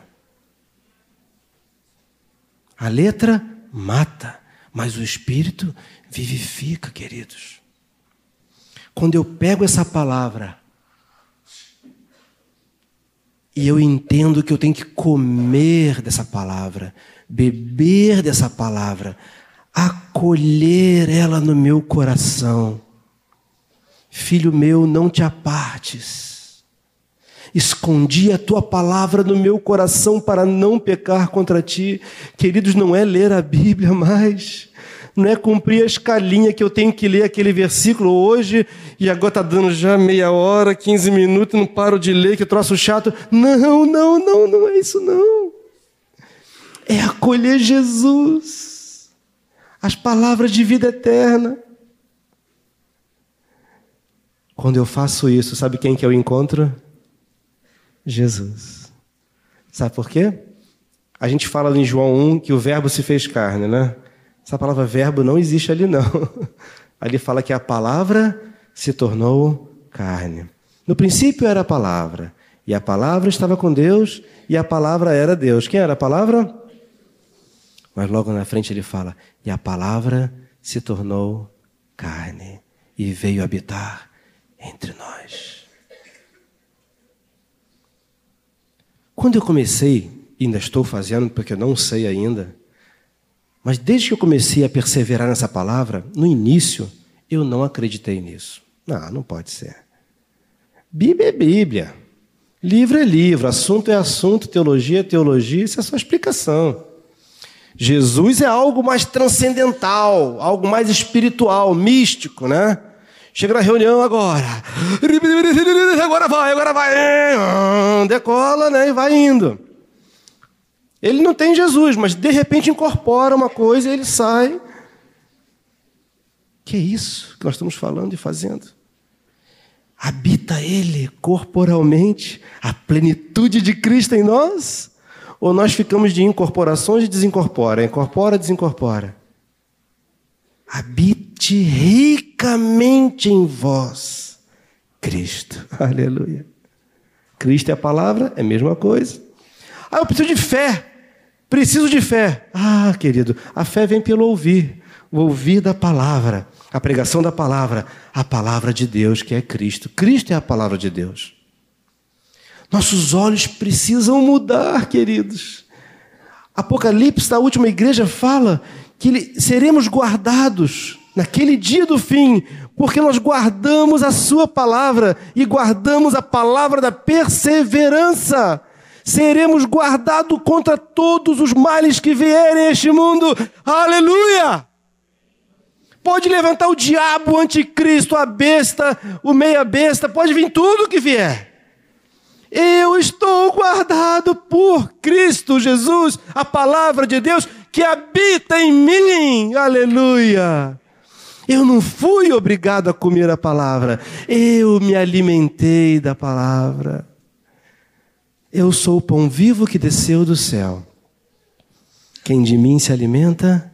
A letra mata, mas o espírito vivifica, queridos. Quando eu pego essa palavra e eu entendo que eu tenho que comer dessa palavra, beber dessa palavra, acolher ela no meu coração. Filho meu, não te apartes. Escondi a tua palavra no meu coração para não pecar contra ti. Queridos, não é ler a Bíblia mais não é cumprir a escalinha que eu tenho que ler aquele versículo hoje e agora está dando já meia hora, 15 minutos, não paro de ler, que troço chato. Não, não, não, não é isso não. É acolher Jesus, as palavras de vida eterna. Quando eu faço isso, sabe quem que eu encontro? Jesus. Sabe por quê? A gente fala em João 1 que o verbo se fez carne, né? Essa palavra verbo não existe ali, não. Ali fala que a palavra se tornou carne. No princípio era a palavra, e a palavra estava com Deus, e a palavra era Deus. Quem era a palavra? Mas logo na frente ele fala: e a palavra se tornou carne e veio habitar entre nós. Quando eu comecei, ainda estou fazendo porque eu não sei ainda, mas desde que eu comecei a perseverar nessa palavra, no início, eu não acreditei nisso. Não, não pode ser. Bíblia é Bíblia. Livro é livro, assunto é assunto, teologia é teologia, isso é só explicação. Jesus é algo mais transcendental, algo mais espiritual, místico, né? Chega na reunião agora. Agora vai, agora vai. Decola, né? E vai indo. Ele não tem Jesus, mas de repente incorpora uma coisa e ele sai. Que é isso que nós estamos falando e fazendo? Habita ele corporalmente a plenitude de Cristo em nós? Ou nós ficamos de incorporações e desincorpora, incorpora, desincorpora? Habite ricamente em vós, Cristo. Aleluia. Cristo é a palavra, é a mesma coisa. Ah, eu preciso de fé. Preciso de fé. Ah, querido, a fé vem pelo ouvir, o ouvir da palavra, a pregação da palavra, a palavra de Deus, que é Cristo. Cristo é a palavra de Deus. Nossos olhos precisam mudar, queridos. Apocalipse da última igreja fala que seremos guardados naquele dia do fim, porque nós guardamos a Sua palavra e guardamos a palavra da perseverança seremos guardados contra todos os males que vierem a este mundo. Aleluia! Pode levantar o diabo, o anticristo, a besta, o meia besta, pode vir tudo que vier. Eu estou guardado por Cristo Jesus, a palavra de Deus que habita em mim. Aleluia! Eu não fui obrigado a comer a palavra, eu me alimentei da palavra. Eu sou o pão vivo que desceu do céu. Quem de mim se alimenta.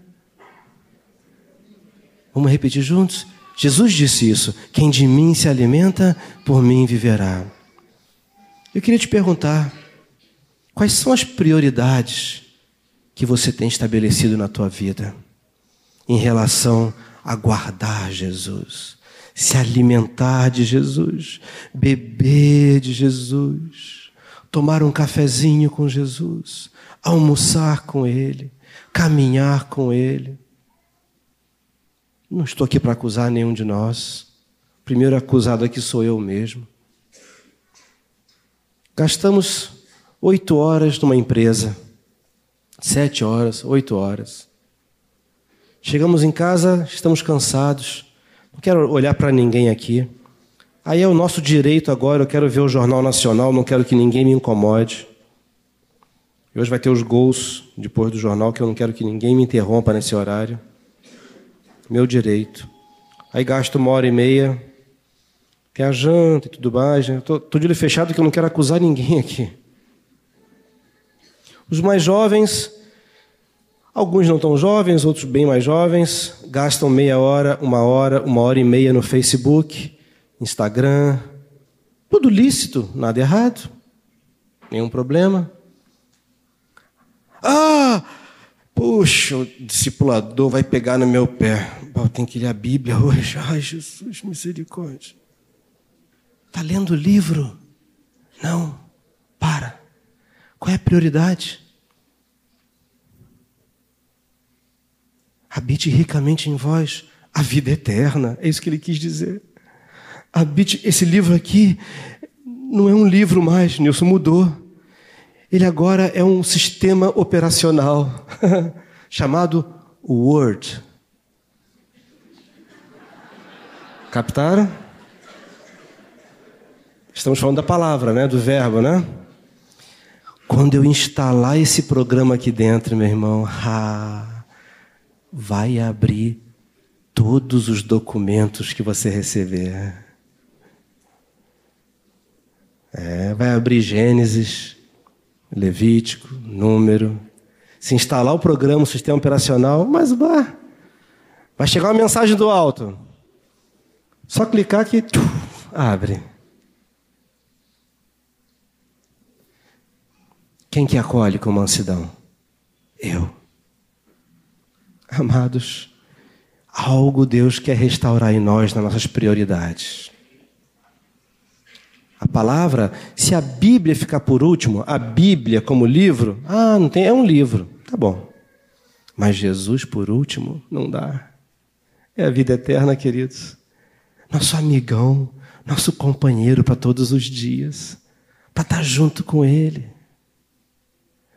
Vamos repetir juntos? Jesus disse isso. Quem de mim se alimenta, por mim viverá. Eu queria te perguntar: quais são as prioridades que você tem estabelecido na tua vida em relação a guardar Jesus, se alimentar de Jesus, beber de Jesus? Tomar um cafezinho com Jesus, almoçar com Ele, caminhar com Ele. Não estou aqui para acusar nenhum de nós. O primeiro acusado aqui sou eu mesmo. Gastamos oito horas numa empresa. Sete horas, oito horas. Chegamos em casa, estamos cansados. Não quero olhar para ninguém aqui. Aí é o nosso direito agora. Eu quero ver o Jornal Nacional, não quero que ninguém me incomode. E hoje vai ter os gols depois do jornal, que eu não quero que ninguém me interrompa nesse horário. Meu direito. Aí gasto uma hora e meia, tem a janta e tudo mais. Né? Tô, tô de olho fechado que eu não quero acusar ninguém aqui. Os mais jovens, alguns não tão jovens, outros bem mais jovens, gastam meia hora, uma hora, uma hora e meia no Facebook, Instagram. Tudo lícito, nada errado, nenhum problema. Ah, puxa, o discipulador vai pegar no meu pé. Eu tenho que ler a Bíblia hoje. Ai, Jesus, misericórdia. Está lendo o livro? Não, para. Qual é a prioridade? Habite ricamente em vós a vida eterna. É isso que ele quis dizer. Habite. Esse livro aqui não é um livro mais, Nilson mudou. Ele agora é um sistema operacional chamado Word. Captaram? Estamos falando da palavra, né? Do verbo, né? Quando eu instalar esse programa aqui dentro, meu irmão, ah, vai abrir todos os documentos que você receber. É, vai abrir Gênesis, Levítico, número. Se instalar o programa, o sistema operacional, mas bah, vai chegar uma mensagem do alto. Só clicar que abre. Quem que acolhe com mansidão? Eu. Amados, algo Deus quer restaurar em nós nas nossas prioridades. A palavra, se a Bíblia ficar por último, a Bíblia como livro, ah, não tem, é um livro, tá bom. Mas Jesus por último, não dá. É a vida eterna, queridos. Nosso amigão, nosso companheiro para todos os dias, para estar junto com Ele.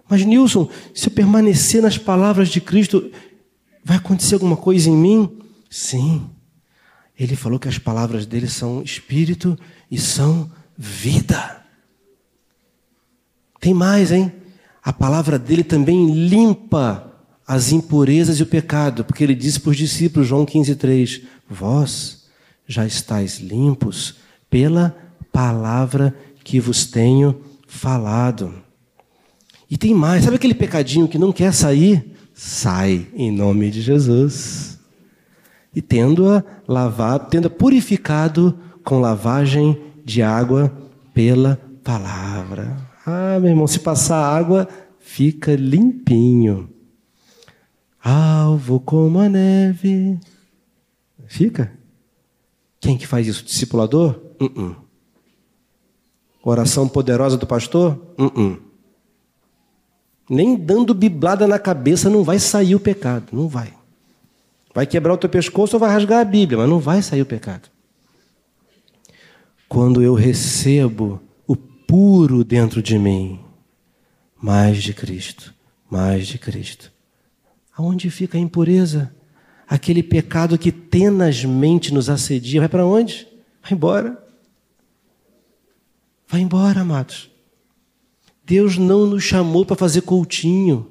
Mas, Nilson, se eu permanecer nas palavras de Cristo, vai acontecer alguma coisa em mim? Sim. Ele falou que as palavras dele são espírito e são vida. Tem mais, hein? A palavra dele também limpa as impurezas e o pecado, porque ele disse para os discípulos, João 15,3: Vós já estáis limpos pela palavra que vos tenho falado. E tem mais, sabe aquele pecadinho que não quer sair? Sai em nome de Jesus. E tendo-a lavado, tendo-a purificado com lavagem de água pela palavra. Ah, meu irmão, se passar água, fica limpinho. Alvo como a neve. Fica? Quem que faz isso? Discipulador? Uh -uh. Oração poderosa do pastor? Uh Nem dando biblada na cabeça não vai sair o pecado. Não vai. Vai quebrar o teu pescoço ou vai rasgar a Bíblia, mas não vai sair o pecado quando eu recebo o puro dentro de mim, mais de Cristo, mais de Cristo. Aonde fica a impureza? Aquele pecado que tenazmente nos assedia, vai para onde? Vai embora. Vai embora, amados. Deus não nos chamou para fazer coutinho,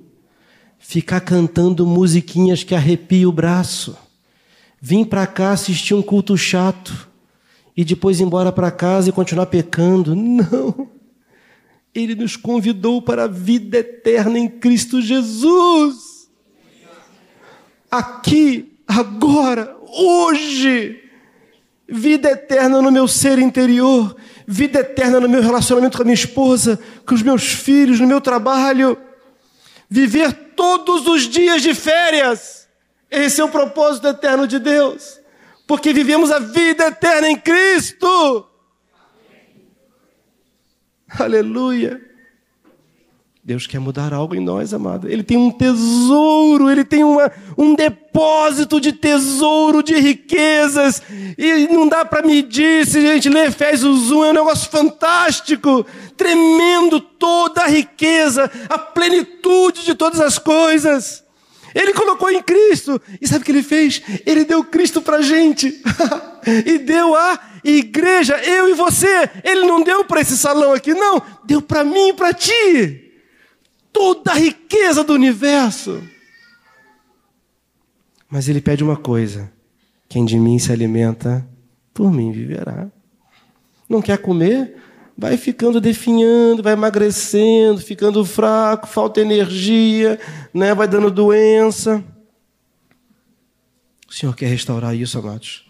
ficar cantando musiquinhas que arrepiam o braço. Vim para cá assistir um culto chato e depois ir embora para casa e continuar pecando. Não. Ele nos convidou para a vida eterna em Cristo Jesus. Aqui, agora, hoje. Vida eterna no meu ser interior, vida eterna no meu relacionamento com a minha esposa, com os meus filhos, no meu trabalho. Viver todos os dias de férias. Esse é o propósito eterno de Deus porque vivemos a vida eterna em Cristo. Aleluia. Deus quer mudar algo em nós, amado. Ele tem um tesouro, ele tem uma, um depósito de tesouro, de riquezas, e não dá para medir. Se a gente lê Efésios 1, é um negócio fantástico, tremendo toda a riqueza, a plenitude de todas as coisas. Ele colocou em Cristo, e sabe o que ele fez? Ele deu Cristo para gente, e deu a igreja, eu e você. Ele não deu para esse salão aqui, não, deu para mim e para ti toda a riqueza do universo. Mas ele pede uma coisa: quem de mim se alimenta, por mim viverá. Não quer comer? Vai ficando definhando, vai emagrecendo, ficando fraco, falta energia, né? vai dando doença. O Senhor quer restaurar isso, amados.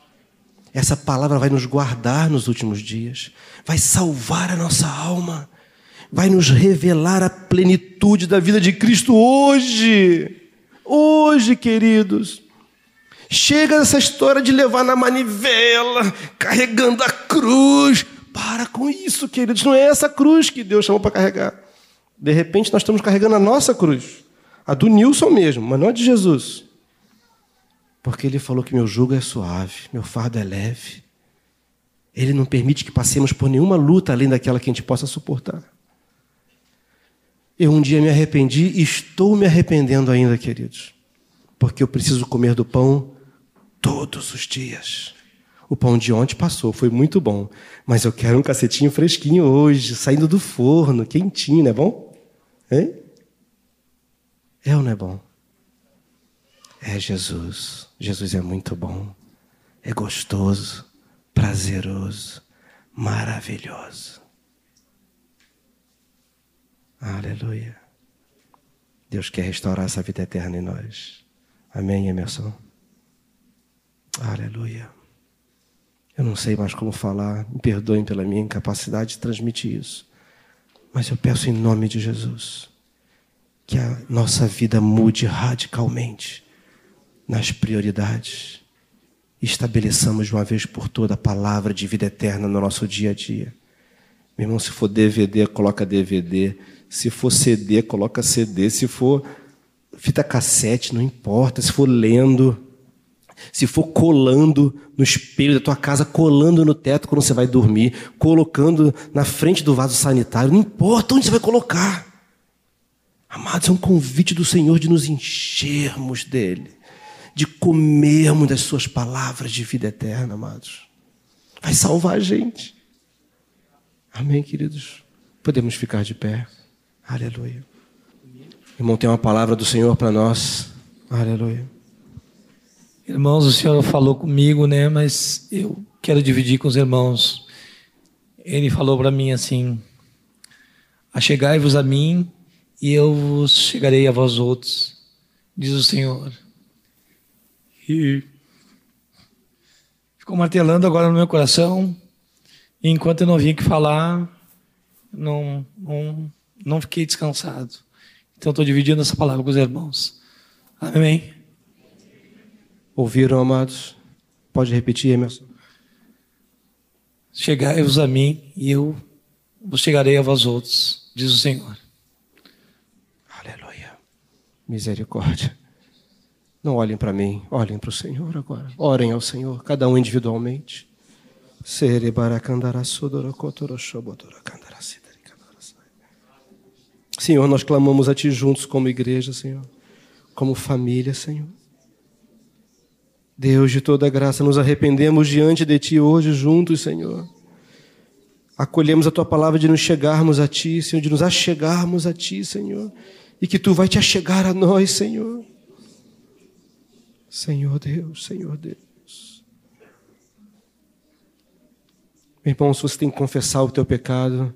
Essa palavra vai nos guardar nos últimos dias, vai salvar a nossa alma vai nos revelar a plenitude da vida de Cristo hoje. Hoje, queridos. Chega essa história de levar na manivela, carregando a cruz. Para com isso, queridos. Não é essa cruz que Deus chamou para carregar. De repente, nós estamos carregando a nossa cruz. A do Nilson mesmo, mas não a de Jesus. Porque ele falou que meu jugo é suave, meu fardo é leve. Ele não permite que passemos por nenhuma luta além daquela que a gente possa suportar. Eu um dia me arrependi e estou me arrependendo ainda, queridos, porque eu preciso comer do pão todos os dias. O pão de ontem passou, foi muito bom, mas eu quero um cacetinho fresquinho hoje, saindo do forno, quentinho, não é bom? Hein? É ou não é bom? É Jesus. Jesus é muito bom, é gostoso, prazeroso, maravilhoso. Aleluia. Deus quer restaurar essa vida eterna em nós. Amém, Emerson? Aleluia. Eu não sei mais como falar, me perdoem pela minha incapacidade de transmitir isso. Mas eu peço em nome de Jesus que a nossa vida mude radicalmente nas prioridades. Estabeleçamos de uma vez por toda a palavra de vida eterna no nosso dia a dia. Meu irmão, se for DVD, coloca DVD. Se for CD, coloca CD. Se for fita cassete, não importa. Se for lendo. Se for colando no espelho da tua casa, colando no teto quando você vai dormir, colocando na frente do vaso sanitário, não importa onde você vai colocar. Amados, é um convite do Senhor de nos enchermos dele, de comermos das suas palavras de vida eterna, amados. Vai salvar a gente. Amém, queridos? Podemos ficar de pé. Aleluia. Irmão, tem uma palavra do Senhor para nós. Aleluia. Irmãos, o Senhor falou comigo, né? Mas eu quero dividir com os irmãos. Ele falou para mim assim: Achegai-vos a mim e eu vos chegarei a vós outros, diz o Senhor. E ficou martelando agora no meu coração. E enquanto eu não vinha aqui falar, não, não não fiquei descansado. Então estou dividindo essa palavra com os irmãos. Amém? Ouviram, amados? Pode repetir, Emerson? Chegai-vos a mim e eu vos chegarei a vós outros, diz o Senhor. Aleluia. Misericórdia. Não olhem para mim, olhem para o Senhor agora. Orem ao Senhor, cada um individualmente. Senhor, nós clamamos a Ti juntos como igreja, Senhor, como família, Senhor. Deus de toda graça, nos arrependemos diante de Ti hoje juntos, Senhor. Acolhemos a Tua palavra de nos chegarmos a Ti, Senhor, de nos achegarmos a Ti, Senhor. E que Tu vai te achegar a nós, Senhor. Senhor Deus, Senhor Deus. Meu irmão, se você tem que confessar o teu pecado,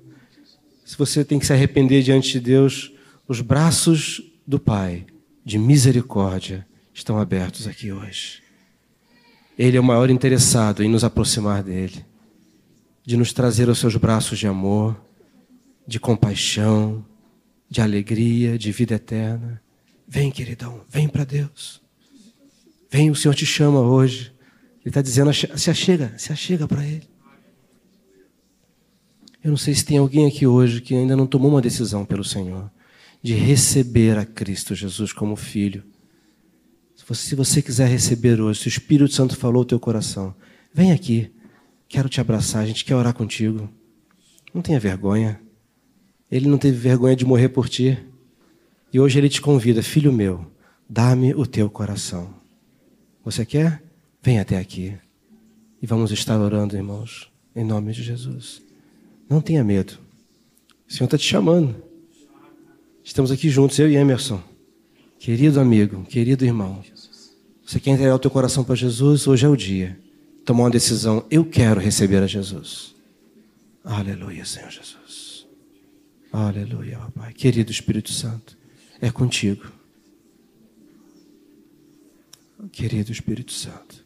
se você tem que se arrepender diante de Deus, os braços do Pai de misericórdia estão abertos aqui hoje. Ele é o maior interessado em nos aproximar dele, de nos trazer aos seus braços de amor, de compaixão, de alegria, de vida eterna. Vem, queridão, vem para Deus. Vem, o Senhor te chama hoje. Ele está dizendo: se achega, se achega para Ele. Eu não sei se tem alguém aqui hoje que ainda não tomou uma decisão pelo Senhor, de receber a Cristo Jesus como filho. Se você quiser receber hoje, se o Espírito Santo falou o teu coração, vem aqui. Quero te abraçar, a gente quer orar contigo. Não tenha vergonha. Ele não teve vergonha de morrer por ti. E hoje ele te convida, filho meu, dá-me o teu coração. Você quer? Vem até aqui. E vamos estar orando, irmãos, em nome de Jesus. Não tenha medo. O Senhor está te chamando. Estamos aqui juntos, eu e Emerson. Querido amigo, querido irmão. Você quer entregar o teu coração para Jesus? Hoje é o dia. Tomar uma decisão. Eu quero receber a Jesus. Aleluia, Senhor Jesus. Aleluia, Pai. Querido Espírito Santo, é contigo. Querido Espírito Santo.